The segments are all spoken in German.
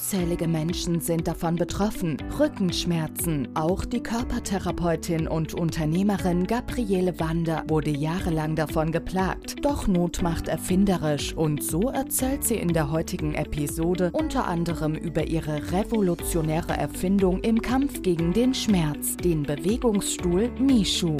Unzählige Menschen sind davon betroffen. Rückenschmerzen. Auch die Körpertherapeutin und Unternehmerin Gabriele Wander wurde jahrelang davon geplagt. Doch Not macht erfinderisch und so erzählt sie in der heutigen Episode unter anderem über ihre revolutionäre Erfindung im Kampf gegen den Schmerz, den Bewegungsstuhl Mishu.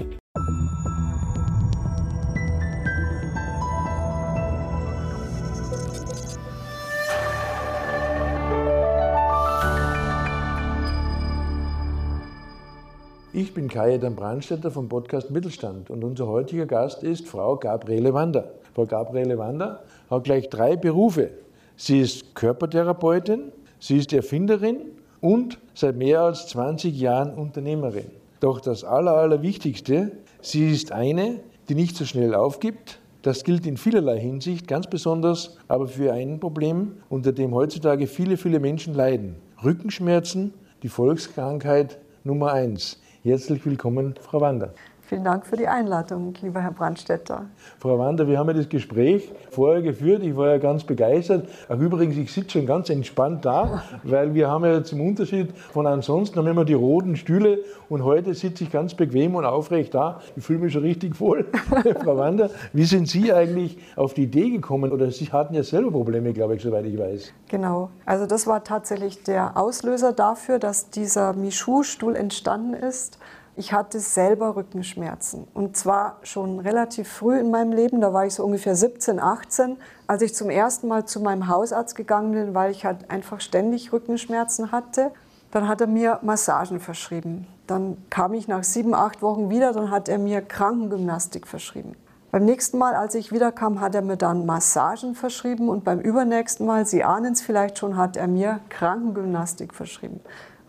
Ich bin Kajetan Brandstätter vom Podcast Mittelstand und unser heutiger Gast ist Frau Gabriele Wander. Frau Gabriele Wander hat gleich drei Berufe. Sie ist Körpertherapeutin, sie ist Erfinderin und seit mehr als 20 Jahren Unternehmerin. Doch das Aller, Allerwichtigste, sie ist eine, die nicht so schnell aufgibt. Das gilt in vielerlei Hinsicht, ganz besonders aber für ein Problem, unter dem heutzutage viele, viele Menschen leiden. Rückenschmerzen, die Volkskrankheit Nummer eins. Herzlich willkommen, Frau Wander. Vielen Dank für die Einladung, lieber Herr Brandstetter. Frau Wander, wir haben ja das Gespräch vorher geführt. Ich war ja ganz begeistert. Auch übrigens, ich sitze schon ganz entspannt da, weil wir haben ja zum Unterschied von ansonsten haben wir immer die roten Stühle und heute sitze ich ganz bequem und aufrecht da. Ich fühle mich schon richtig wohl. Frau Wander, wie sind Sie eigentlich auf die Idee gekommen? Oder Sie hatten ja selber Probleme, glaube ich, soweit ich weiß. Genau. Also das war tatsächlich der Auslöser dafür, dass dieser Michu-Stuhl entstanden ist. Ich hatte selber Rückenschmerzen und zwar schon relativ früh in meinem Leben, da war ich so ungefähr 17, 18, als ich zum ersten Mal zu meinem Hausarzt gegangen bin, weil ich halt einfach ständig Rückenschmerzen hatte. Dann hat er mir Massagen verschrieben. Dann kam ich nach sieben, acht Wochen wieder, dann hat er mir Krankengymnastik verschrieben. Beim nächsten Mal, als ich wiederkam, hat er mir dann Massagen verschrieben und beim übernächsten Mal, Sie ahnen es vielleicht schon, hat er mir Krankengymnastik verschrieben.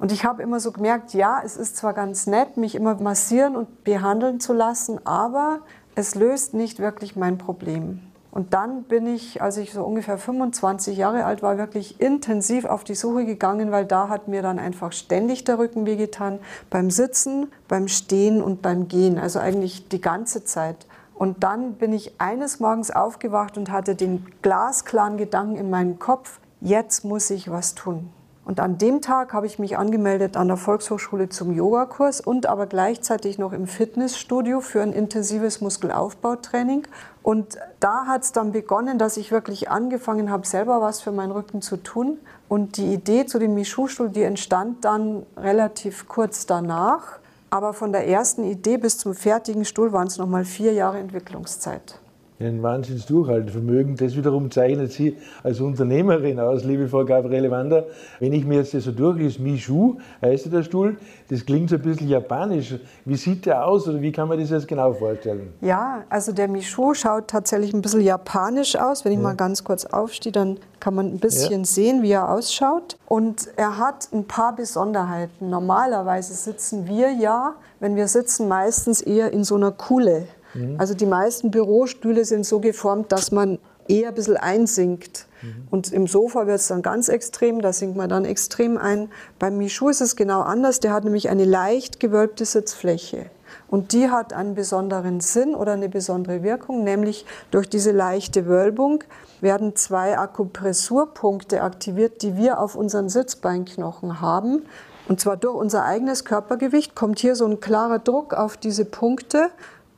Und ich habe immer so gemerkt, ja, es ist zwar ganz nett, mich immer massieren und behandeln zu lassen, aber es löst nicht wirklich mein Problem. Und dann bin ich, als ich so ungefähr 25 Jahre alt war, wirklich intensiv auf die Suche gegangen, weil da hat mir dann einfach ständig der Rücken wehgetan, beim Sitzen, beim Stehen und beim Gehen, also eigentlich die ganze Zeit. Und dann bin ich eines Morgens aufgewacht und hatte den glasklaren Gedanken in meinem Kopf, jetzt muss ich was tun. Und an dem Tag habe ich mich angemeldet an der Volkshochschule zum Yogakurs und aber gleichzeitig noch im Fitnessstudio für ein intensives Muskelaufbautraining. Und da hat es dann begonnen, dass ich wirklich angefangen habe, selber was für meinen Rücken zu tun. Und die Idee zu dem Michu-Stuhl, die entstand dann relativ kurz danach. Aber von der ersten Idee bis zum fertigen Stuhl waren es nochmal vier Jahre Entwicklungszeit ein Wahnsinns-Durchhaltevermögen. Das wiederum zeichnet Sie als Unternehmerin aus, liebe Frau Gabriele Wander. Wenn ich mir jetzt das so durchlese, Mishu heißt der Stuhl, das klingt so ein bisschen japanisch. Wie sieht der aus oder wie kann man das jetzt genau vorstellen? Ja, also der Mishu schaut tatsächlich ein bisschen japanisch aus. Wenn ich ja. mal ganz kurz aufstehe, dann kann man ein bisschen ja. sehen, wie er ausschaut. Und er hat ein paar Besonderheiten. Normalerweise sitzen wir ja, wenn wir sitzen, meistens eher in so einer Kuhle. Mhm. Also die meisten Bürostühle sind so geformt, dass man eher ein bisschen einsinkt. Mhm. Und im Sofa wird es dann ganz extrem, da sinkt man dann extrem ein. Beim Michu ist es genau anders, der hat nämlich eine leicht gewölbte Sitzfläche. Und die hat einen besonderen Sinn oder eine besondere Wirkung, nämlich durch diese leichte Wölbung werden zwei Akupressurpunkte aktiviert, die wir auf unseren Sitzbeinknochen haben. Und zwar durch unser eigenes Körpergewicht kommt hier so ein klarer Druck auf diese Punkte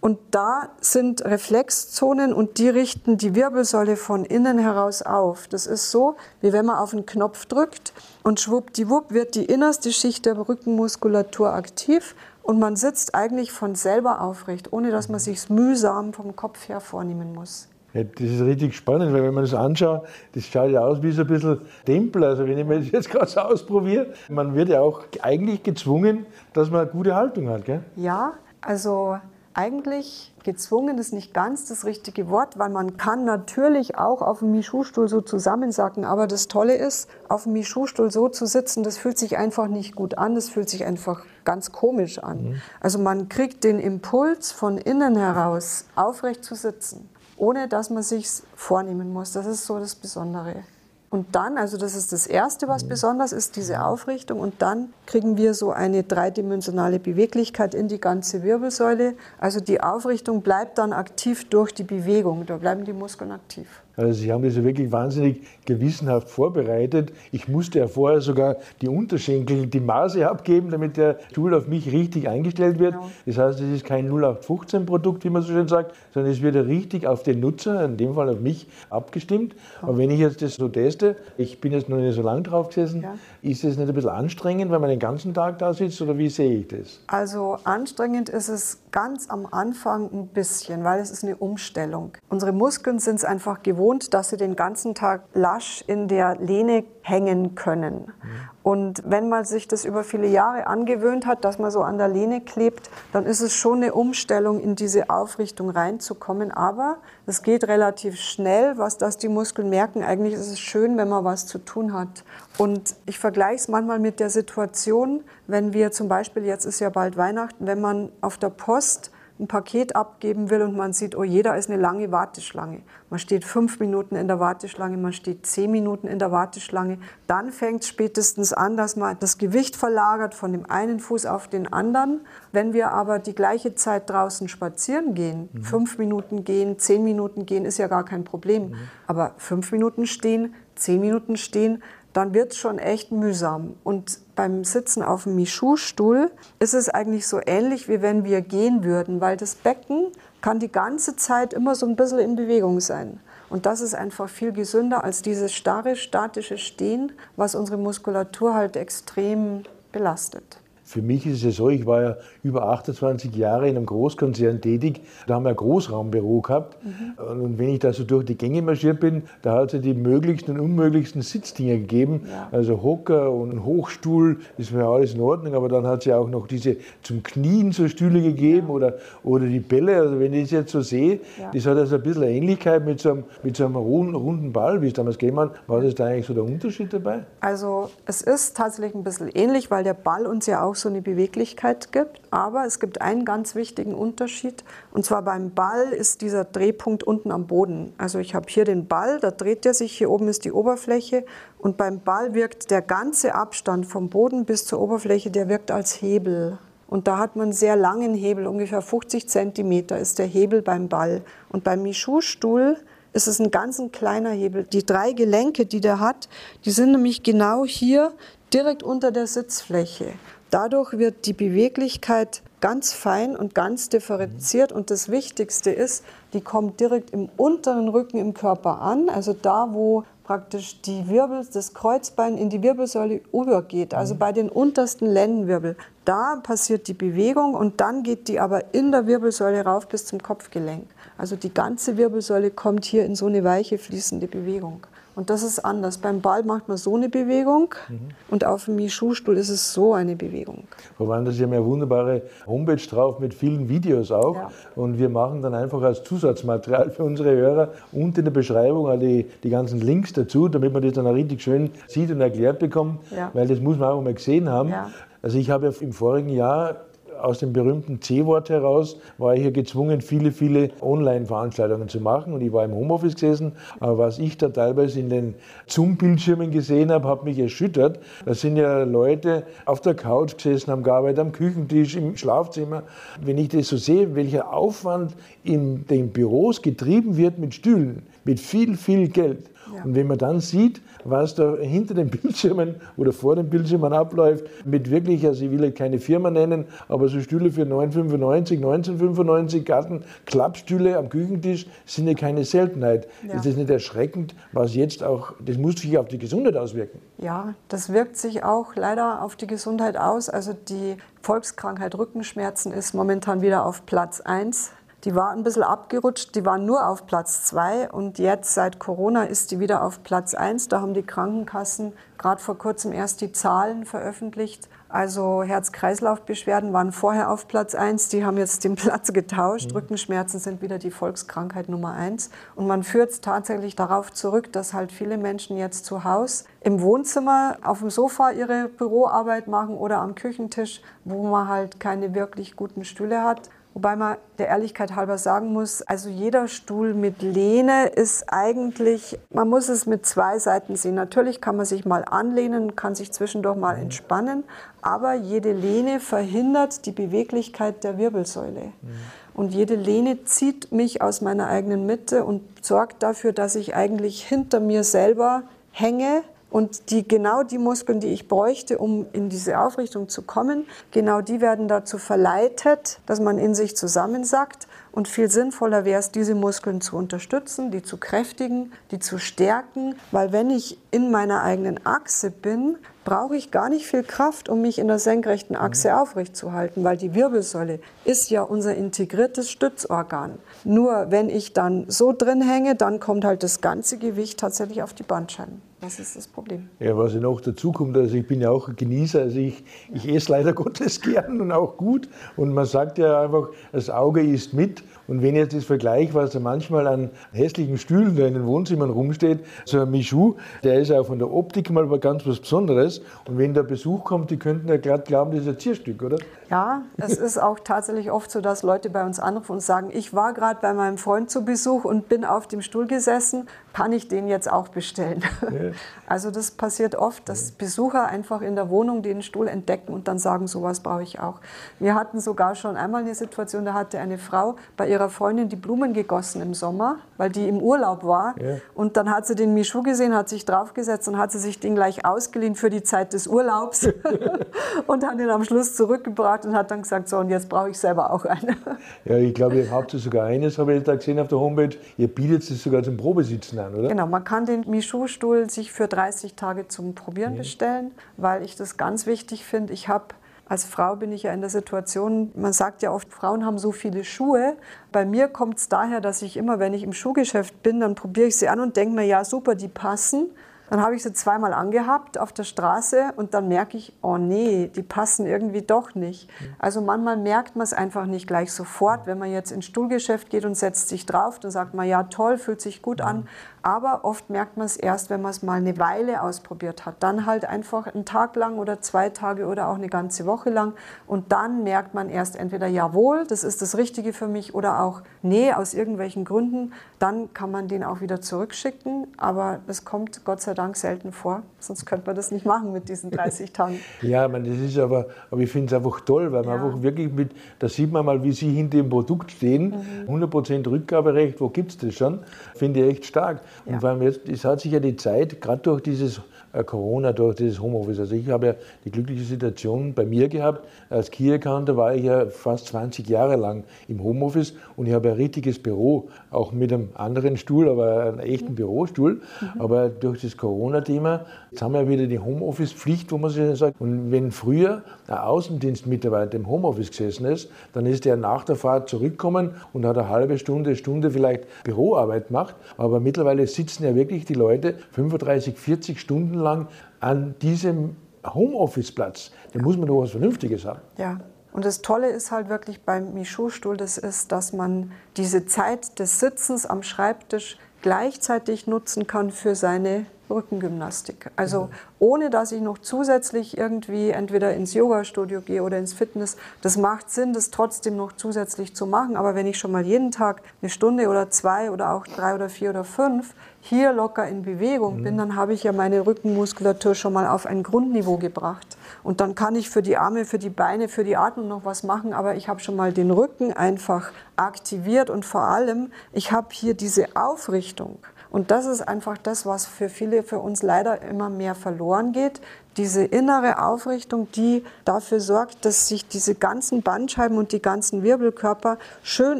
und da sind Reflexzonen und die richten die Wirbelsäule von innen heraus auf. Das ist so, wie wenn man auf einen Knopf drückt und schwuppdiwupp wird die innerste Schicht der Rückenmuskulatur aktiv und man sitzt eigentlich von selber aufrecht, ohne dass man sich mühsam vom Kopf her vornehmen muss. Ja, das ist richtig spannend, weil wenn man das anschaut, das schaut ja aus wie so ein bisschen Tempel. Also wenn ich mir das jetzt gerade so ausprobiere, man wird ja auch eigentlich gezwungen, dass man eine gute Haltung hat, gell? Ja, also eigentlich gezwungen ist nicht ganz das richtige Wort, weil man kann natürlich auch auf dem Michu-Stuhl so zusammensacken. Aber das Tolle ist, auf dem Michu-Stuhl so zu sitzen, das fühlt sich einfach nicht gut an. Das fühlt sich einfach ganz komisch an. Mhm. Also man kriegt den Impuls von innen heraus, aufrecht zu sitzen, ohne dass man sich vornehmen muss. Das ist so das Besondere. Und dann, also das ist das Erste, was besonders ist, diese Aufrichtung. Und dann kriegen wir so eine dreidimensionale Beweglichkeit in die ganze Wirbelsäule. Also die Aufrichtung bleibt dann aktiv durch die Bewegung. Da bleiben die Muskeln aktiv. Also Sie haben das ja wirklich wahnsinnig gewissenhaft vorbereitet. Ich musste ja vorher sogar die Unterschenkel, die Maße abgeben, damit der Stuhl auf mich richtig eingestellt wird. Genau. Das heißt, es ist kein 0815-Produkt, wie man so schön sagt, sondern es wird ja richtig auf den Nutzer, in dem Fall auf mich, abgestimmt. Ja. Aber wenn ich jetzt das so teste, ich bin jetzt noch nicht so lange drauf gesessen, ja. ist es nicht ein bisschen anstrengend, weil man den ganzen Tag da sitzt oder wie sehe ich das? Also anstrengend ist es ganz am Anfang ein bisschen, weil es ist eine Umstellung. Unsere Muskeln sind es einfach gewohnt, gewohnt, dass sie den ganzen Tag lasch in der Lehne hängen können. Mhm. Und wenn man sich das über viele Jahre angewöhnt hat, dass man so an der Lehne klebt, dann ist es schon eine Umstellung, in diese Aufrichtung reinzukommen. Aber es geht relativ schnell, was das die Muskeln merken. Eigentlich ist es schön, wenn man was zu tun hat. Und ich vergleiche es manchmal mit der Situation, wenn wir zum Beispiel, jetzt ist ja bald Weihnachten, wenn man auf der Post ein Paket abgeben will und man sieht, oh jeder ist eine lange Warteschlange. Man steht fünf Minuten in der Warteschlange, man steht zehn Minuten in der Warteschlange. Dann fängt es spätestens an, dass man das Gewicht verlagert von dem einen Fuß auf den anderen. Wenn wir aber die gleiche Zeit draußen spazieren gehen, mhm. fünf Minuten gehen, zehn Minuten gehen, ist ja gar kein Problem. Mhm. Aber fünf Minuten stehen, zehn Minuten stehen, dann wird es schon echt mühsam. Und beim Sitzen auf dem Michu-Stuhl ist es eigentlich so ähnlich, wie wenn wir gehen würden, weil das Becken kann die ganze Zeit immer so ein bisschen in Bewegung sein. Und das ist einfach viel gesünder als dieses starre, statische Stehen, was unsere Muskulatur halt extrem belastet. Für mich ist es ja so, ich war ja über 28 Jahre in einem Großkonzern tätig. Da haben wir ein Großraumbüro gehabt. Mhm. Und wenn ich da so durch die Gänge marschiert bin, da hat es ja die möglichsten und unmöglichsten Sitzdinger gegeben. Ja. Also Hocker und Hochstuhl, war ja alles in Ordnung. Aber dann hat es ja auch noch diese zum Knien so Stühle gegeben ja. oder, oder die Bälle. Also wenn ich das jetzt so sehe, ja. das hat also ein bisschen Ähnlichkeit mit so einem, mit so einem runden, runden Ball, wie es damals gegeben hat. War das da eigentlich so der Unterschied dabei? Also es ist tatsächlich ein bisschen ähnlich, weil der Ball uns ja auch so eine Beweglichkeit gibt. Aber es gibt einen ganz wichtigen Unterschied. Und zwar beim Ball ist dieser Drehpunkt unten am Boden. Also ich habe hier den Ball, da dreht er sich, hier oben ist die Oberfläche. Und beim Ball wirkt der ganze Abstand vom Boden bis zur Oberfläche, der wirkt als Hebel. Und da hat man einen sehr langen Hebel, ungefähr 50 Zentimeter ist der Hebel beim Ball. Und beim Michu-Stuhl ist es ein ganz kleiner Hebel. Die drei Gelenke, die der hat, die sind nämlich genau hier direkt unter der Sitzfläche. Dadurch wird die Beweglichkeit ganz fein und ganz differenziert. Und das Wichtigste ist, die kommt direkt im unteren Rücken im Körper an, also da, wo praktisch die Wirbel, das Kreuzbein in die Wirbelsäule übergeht, also bei den untersten Lendenwirbel. Da passiert die Bewegung und dann geht die aber in der Wirbelsäule rauf bis zum Kopfgelenk. Also die ganze Wirbelsäule kommt hier in so eine weiche fließende Bewegung. Und das ist anders. Beim Ball macht man so eine Bewegung mhm. und auf dem Michu-Stuhl ist es so eine Bewegung. Frau Wander, Sie haben ja eine wunderbare Homepage drauf mit vielen Videos auch. Ja. Und wir machen dann einfach als Zusatzmaterial für unsere Hörer unten in der Beschreibung all die, die ganzen Links dazu, damit man das dann auch richtig schön sieht und erklärt bekommt. Ja. Weil das muss man auch mal gesehen haben. Ja. Also ich habe ja im vorigen Jahr aus dem berühmten C-Wort heraus war ich hier gezwungen, viele, viele Online-Veranstaltungen zu machen und ich war im Homeoffice gesessen. Aber was ich da teilweise in den Zoom-Bildschirmen gesehen habe, hat mich erschüttert. Da sind ja Leute auf der Couch gesessen, haben gearbeitet, am Küchentisch, im Schlafzimmer. Wenn ich das so sehe, welcher Aufwand in den Büros getrieben wird mit Stühlen, mit viel, viel Geld. Ja. Und wenn man dann sieht, was da hinter den Bildschirmen oder vor den Bildschirmen abläuft, mit wirklich, also ich will keine Firma nennen, aber so Stühle für 9,95, 1995 Garten, Klappstühle am Küchentisch sind ja keine Seltenheit. Ja. Ist das nicht erschreckend, was jetzt auch, das muss sich auf die Gesundheit auswirken? Ja, das wirkt sich auch leider auf die Gesundheit aus. Also die Volkskrankheit Rückenschmerzen ist momentan wieder auf Platz 1 die war ein bisschen abgerutscht, die war nur auf Platz zwei und jetzt seit Corona ist die wieder auf Platz eins. Da haben die Krankenkassen gerade vor kurzem erst die Zahlen veröffentlicht. Also Herz-Kreislauf-Beschwerden waren vorher auf Platz eins, die haben jetzt den Platz getauscht. Mhm. Rückenschmerzen sind wieder die Volkskrankheit Nummer eins. Und man führt es tatsächlich darauf zurück, dass halt viele Menschen jetzt zu Hause im Wohnzimmer auf dem Sofa ihre Büroarbeit machen oder am Küchentisch, wo man halt keine wirklich guten Stühle hat Wobei man der Ehrlichkeit halber sagen muss, also jeder Stuhl mit Lehne ist eigentlich, man muss es mit zwei Seiten sehen. Natürlich kann man sich mal anlehnen, kann sich zwischendurch mal entspannen, aber jede Lehne verhindert die Beweglichkeit der Wirbelsäule. Mhm. Und jede Lehne zieht mich aus meiner eigenen Mitte und sorgt dafür, dass ich eigentlich hinter mir selber hänge und die, genau die Muskeln, die ich bräuchte, um in diese Aufrichtung zu kommen, genau die werden dazu verleitet, dass man in sich zusammensackt. Und viel sinnvoller wäre es, diese Muskeln zu unterstützen, die zu kräftigen, die zu stärken. Weil wenn ich in meiner eigenen Achse bin, brauche ich gar nicht viel Kraft, um mich in der senkrechten Achse mhm. aufrecht zu halten, weil die Wirbelsäule ist ja unser integriertes Stützorgan. Nur wenn ich dann so drin hänge, dann kommt halt das ganze Gewicht tatsächlich auf die Bandscheiben. Das ist das Problem. Ja, was noch dazu kommt, also ich bin ja auch ein Genießer, also ich, ich esse leider Gottes gern und auch gut. Und man sagt ja einfach, das Auge isst mit. Und wenn ich jetzt das vergleiche, was da manchmal an hässlichen Stühlen da in den Wohnzimmern rumsteht, so ein Michu, der ist auch von der Optik mal ganz was Besonderes. Und wenn der Besuch kommt, die könnten ja gerade glauben, das ist ein Zierstück, oder? Ja, es ist auch tatsächlich oft so, dass Leute bei uns anrufen und sagen, ich war gerade bei meinem Freund zu Besuch und bin auf dem Stuhl gesessen, kann ich den jetzt auch bestellen? Ja. Also das passiert oft, dass Besucher einfach in der Wohnung den Stuhl entdecken und dann sagen, sowas brauche ich auch. Wir hatten sogar schon einmal eine Situation, da hatte eine Frau bei ihrer Freundin die Blumen gegossen im Sommer, weil die im Urlaub war. Ja. Und dann hat sie den Michu gesehen, hat sich draufgesetzt und hat sie sich den gleich ausgeliehen für die Zeit des Urlaubs und hat ihn am Schluss zurückgebracht und hat dann gesagt, so und jetzt brauche ich selber auch eine. Ja, ich glaube, ihr habt sogar eines, habe ich da gesehen auf der Homepage, ihr bietet es sogar zum Probesitzen an, oder? Genau, man kann den Michu-Stuhl sich für 30 Tage zum Probieren ja. bestellen, weil ich das ganz wichtig finde. Ich habe als Frau bin ich ja in der Situation, man sagt ja oft, Frauen haben so viele Schuhe. Bei mir kommt es daher, dass ich immer, wenn ich im Schuhgeschäft bin, dann probiere ich sie an und denke mir, ja super, die passen. Dann habe ich sie zweimal angehabt auf der Straße und dann merke ich, oh nee, die passen irgendwie doch nicht. Also manchmal merkt man es einfach nicht gleich sofort. Wenn man jetzt ins Stuhlgeschäft geht und setzt sich drauf, dann sagt man, ja toll, fühlt sich gut an. Aber oft merkt man es erst, wenn man es mal eine Weile ausprobiert hat. Dann halt einfach einen Tag lang oder zwei Tage oder auch eine ganze Woche lang. Und dann merkt man erst entweder, jawohl, das ist das Richtige für mich oder auch, nee, aus irgendwelchen Gründen. Dann kann man den auch wieder zurückschicken. Aber das kommt Gott sei Dank selten vor. Sonst könnte man das nicht machen mit diesen 30 Tagen. ja, man, das ist aber, aber ich finde es einfach toll, weil man ja. einfach wirklich mit, da sieht man mal, wie Sie hinter dem Produkt stehen. Mhm. 100% Rückgaberecht, wo gibt es das schon? Finde ich echt stark. Und ja. vor allem jetzt, es hat sich ja die Zeit, gerade durch dieses äh, Corona, durch dieses Homeoffice. Also ich habe ja die glückliche Situation bei mir gehabt. Als Key Accounter war ich ja fast 20 Jahre lang im Homeoffice und ich habe ein richtiges Büro, auch mit einem anderen Stuhl, aber einem echten mhm. Bürostuhl. Mhm. Aber durch das Corona-Thema, jetzt haben wir wieder die Homeoffice-Pflicht, wo man sich sagt, und wenn früher ein Außendienstmitarbeiter im Homeoffice gesessen ist, dann ist er nach der Fahrt zurückgekommen und hat eine halbe Stunde, Stunde vielleicht Büroarbeit gemacht. Aber mittlerweile sitzen ja wirklich die Leute 35, 40 Stunden lang an diesem Homeoffice-Platz. Da muss man doch was Vernünftiges haben. Ja. Und das Tolle ist halt wirklich beim Michu-Stuhl, das ist, dass man diese Zeit des Sitzens am Schreibtisch gleichzeitig nutzen kann für seine Rückengymnastik. Also ohne dass ich noch zusätzlich irgendwie entweder ins Yoga-Studio gehe oder ins Fitness. Das macht Sinn, das trotzdem noch zusätzlich zu machen. Aber wenn ich schon mal jeden Tag eine Stunde oder zwei oder auch drei oder vier oder fünf hier locker in Bewegung mhm. bin, dann habe ich ja meine Rückenmuskulatur schon mal auf ein Grundniveau gebracht. Und dann kann ich für die Arme, für die Beine, für die Atmung noch was machen, aber ich habe schon mal den Rücken einfach aktiviert und vor allem, ich habe hier diese Aufrichtung. Und das ist einfach das, was für viele, für uns leider immer mehr verloren geht. Diese innere Aufrichtung, die dafür sorgt, dass sich diese ganzen Bandscheiben und die ganzen Wirbelkörper schön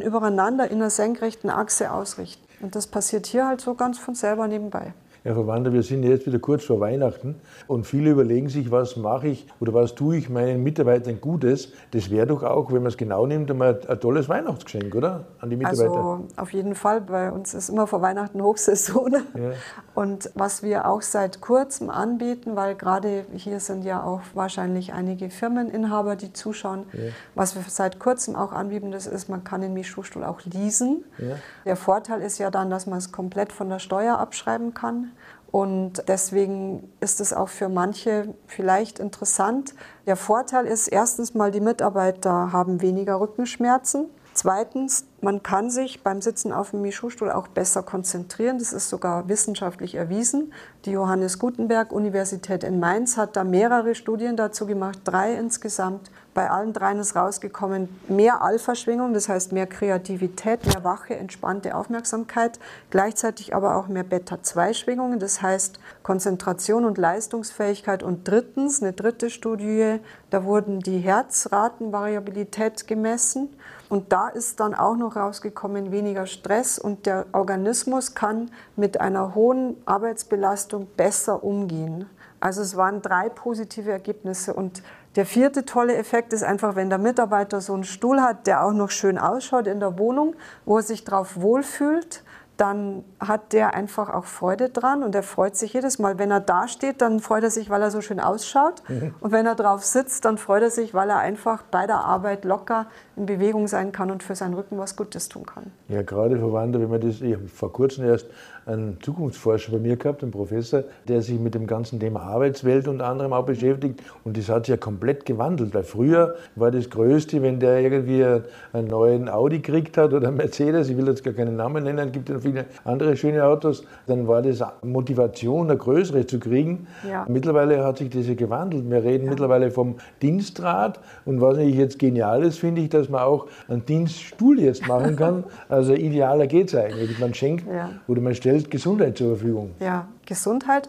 übereinander in der senkrechten Achse ausrichten. Und das passiert hier halt so ganz von selber nebenbei. Herr Verwandter, wir sind jetzt wieder kurz vor Weihnachten und viele überlegen sich, was mache ich oder was tue ich meinen Mitarbeitern Gutes. Das wäre doch auch, wenn man es genau nimmt, einmal ein tolles Weihnachtsgeschenk, oder? An die Mitarbeiter. Also auf jeden Fall, bei uns ist immer vor Weihnachten Hochsaison. Ja. Und was wir auch seit kurzem anbieten, weil gerade hier sind ja auch wahrscheinlich einige Firmeninhaber, die zuschauen, ja. was wir seit kurzem auch anbieten, das ist, man kann den Mischstuhl auch leasen. Ja. Der Vorteil ist ja dann, dass man es komplett von der Steuer abschreiben kann. Und deswegen ist es auch für manche vielleicht interessant. Der Vorteil ist erstens mal, die Mitarbeiter haben weniger Rückenschmerzen. Zweitens, man kann sich beim Sitzen auf dem Michu-Stuhl auch besser konzentrieren. Das ist sogar wissenschaftlich erwiesen. Die Johannes Gutenberg Universität in Mainz hat da mehrere Studien dazu gemacht, drei insgesamt. Bei allen dreien ist rausgekommen, mehr Alpha-Schwingung, das heißt mehr Kreativität, mehr wache, entspannte Aufmerksamkeit, gleichzeitig aber auch mehr Beta-2-Schwingungen, das heißt Konzentration und Leistungsfähigkeit. Und drittens, eine dritte Studie, da wurden die Herzratenvariabilität gemessen. Und da ist dann auch noch rausgekommen, weniger Stress und der Organismus kann mit einer hohen Arbeitsbelastung besser umgehen. Also es waren drei positive Ergebnisse und der vierte tolle Effekt ist einfach, wenn der Mitarbeiter so einen Stuhl hat, der auch noch schön ausschaut in der Wohnung, wo er sich drauf wohlfühlt, dann hat der einfach auch Freude dran und er freut sich jedes Mal. Wenn er da steht, dann freut er sich, weil er so schön ausschaut. Mhm. Und wenn er drauf sitzt, dann freut er sich, weil er einfach bei der Arbeit locker in Bewegung sein kann und für seinen Rücken was Gutes tun kann. Ja, gerade für Wander, wenn man das, ich habe vor kurzem erst einen Zukunftsforscher bei mir gehabt, einen Professor, der sich mit dem ganzen Thema Arbeitswelt unter anderem auch beschäftigt. Und das hat sich ja komplett gewandelt, weil früher war das Größte, wenn der irgendwie einen neuen Audi gekriegt hat oder einen Mercedes, ich will jetzt gar keinen Namen nennen, gibt ja viele andere schöne Autos, dann war das Motivation, eine größere zu kriegen. Ja. Mittlerweile hat sich das ja gewandelt. Wir reden ja. mittlerweile vom Dienstrat und was ich jetzt genial ist, finde ich, dass man auch einen Dienststuhl jetzt machen kann. Also idealer geht es eigentlich. Man schenkt ja. oder man stellt stellt Gesundheit zur Verfügung. Ja, Gesundheit,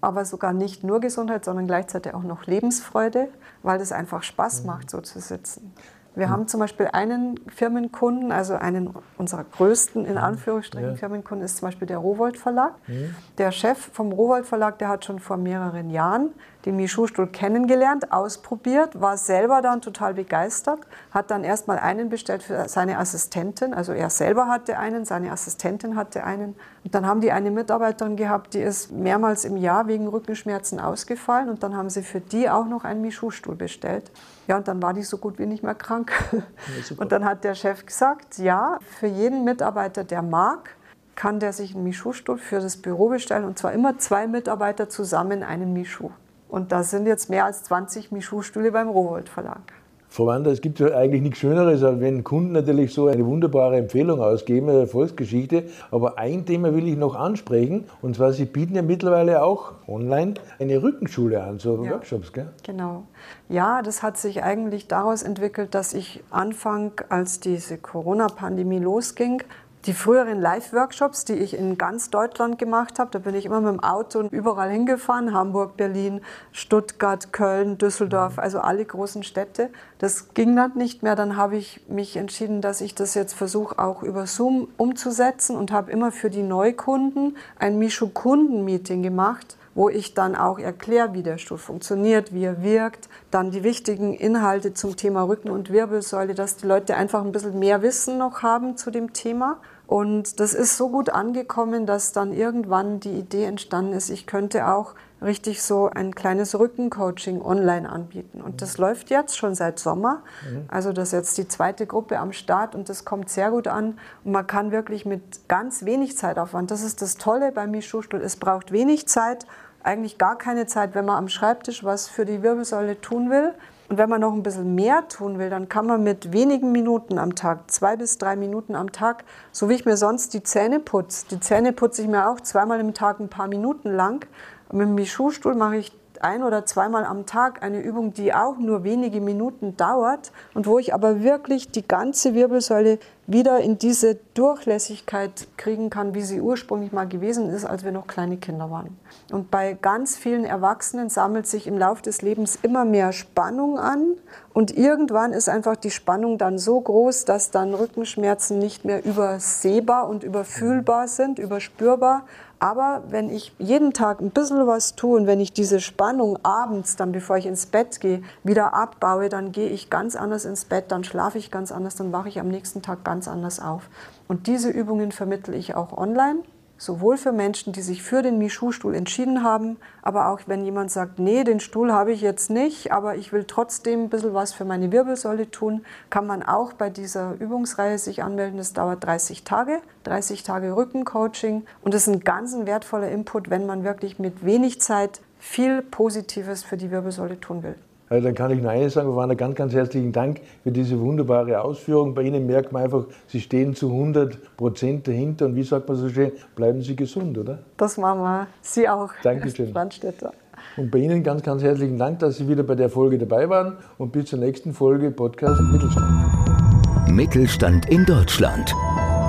aber sogar nicht nur Gesundheit, sondern gleichzeitig auch noch Lebensfreude, weil es einfach Spaß mhm. macht, so zu sitzen. Wir mhm. haben zum Beispiel einen Firmenkunden, also einen unserer größten, in mhm. Anführungsstrichen, ja. Firmenkunden ist zum Beispiel der Rowold Verlag. Mhm. Der Chef vom Rowold Verlag, der hat schon vor mehreren Jahren den Michu-Stuhl kennengelernt, ausprobiert, war selber dann total begeistert, hat dann erstmal einen bestellt für seine Assistentin, also er selber hatte einen, seine Assistentin hatte einen. Und dann haben die eine Mitarbeiterin gehabt, die ist mehrmals im Jahr wegen Rückenschmerzen ausgefallen und dann haben sie für die auch noch einen Michu-Stuhl bestellt. Ja, und dann war die so gut wie nicht mehr krank. Ja, und dann hat der Chef gesagt, ja, für jeden Mitarbeiter, der mag, kann der sich einen Michu-Stuhl für das Büro bestellen und zwar immer zwei Mitarbeiter zusammen einen Michu. Und da sind jetzt mehr als 20 Michu-Stühle beim Rowold Verlag. Frau Wander, es gibt ja eigentlich nichts Schöneres, als wenn Kunden natürlich so eine wunderbare Empfehlung ausgeben, eine Erfolgsgeschichte. Aber ein Thema will ich noch ansprechen. Und zwar, Sie bieten ja mittlerweile auch online eine Rückenschule an, so ja, Workshops, gell? Genau. Ja, das hat sich eigentlich daraus entwickelt, dass ich Anfang, als diese Corona-Pandemie losging, die früheren Live-Workshops, die ich in ganz Deutschland gemacht habe, da bin ich immer mit dem Auto überall hingefahren, Hamburg, Berlin, Stuttgart, Köln, Düsseldorf, also alle großen Städte. Das ging dann nicht mehr. Dann habe ich mich entschieden, dass ich das jetzt versuche, auch über Zoom umzusetzen und habe immer für die Neukunden ein Mischu-Kunden-Meeting gemacht wo ich dann auch erkläre, wie der Stuhl funktioniert, wie er wirkt, dann die wichtigen Inhalte zum Thema Rücken- und Wirbelsäule, dass die Leute einfach ein bisschen mehr Wissen noch haben zu dem Thema. Und das ist so gut angekommen, dass dann irgendwann die Idee entstanden ist, ich könnte auch richtig so ein kleines Rückencoaching online anbieten. Und das läuft jetzt schon seit Sommer. Mhm. Also das ist jetzt die zweite Gruppe am Start und das kommt sehr gut an. Und man kann wirklich mit ganz wenig Zeitaufwand, das ist das Tolle beim Mischustel, es braucht wenig Zeit, eigentlich gar keine Zeit, wenn man am Schreibtisch was für die Wirbelsäule tun will. Und wenn man noch ein bisschen mehr tun will, dann kann man mit wenigen Minuten am Tag, zwei bis drei Minuten am Tag, so wie ich mir sonst die Zähne putze. Die Zähne putze ich mir auch zweimal im Tag ein paar Minuten lang. mit dem Michu-Stuhl mache ich ein oder zweimal am Tag eine Übung, die auch nur wenige Minuten dauert und wo ich aber wirklich die ganze Wirbelsäule wieder in diese Durchlässigkeit kriegen kann, wie sie ursprünglich mal gewesen ist, als wir noch kleine Kinder waren. Und bei ganz vielen Erwachsenen sammelt sich im Laufe des Lebens immer mehr Spannung an und irgendwann ist einfach die Spannung dann so groß, dass dann Rückenschmerzen nicht mehr übersehbar und überfühlbar sind, überspürbar, aber wenn ich jeden Tag ein bisschen was tue und wenn ich diese Spannung abends, dann bevor ich ins Bett gehe, wieder abbaue, dann gehe ich ganz anders ins Bett, dann schlafe ich ganz anders, dann wache ich am nächsten Tag ganz anders auf. Und diese Übungen vermittle ich auch online sowohl für Menschen, die sich für den Michu-Stuhl entschieden haben, aber auch wenn jemand sagt, nee, den Stuhl habe ich jetzt nicht, aber ich will trotzdem ein bisschen was für meine Wirbelsäule tun, kann man auch bei dieser Übungsreihe sich anmelden. Das dauert 30 Tage, 30 Tage Rückencoaching und das ist ein ganz wertvoller Input, wenn man wirklich mit wenig Zeit viel Positives für die Wirbelsäule tun will. Also dann kann ich nur eines sagen, Frau Wander, ganz, ganz herzlichen Dank für diese wunderbare Ausführung. Bei Ihnen merkt man einfach, Sie stehen zu 100 Prozent dahinter und wie sagt man so schön, bleiben Sie gesund, oder? Das machen wir. Sie auch, Dankeschön. Brandstätter. Und bei Ihnen ganz, ganz herzlichen Dank, dass Sie wieder bei der Folge dabei waren und bis zur nächsten Folge Podcast Mittelstand. Mittelstand in Deutschland.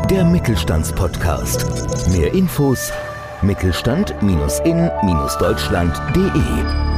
Der Mittelstandspodcast. Mehr Infos mittelstand-in-deutschland.de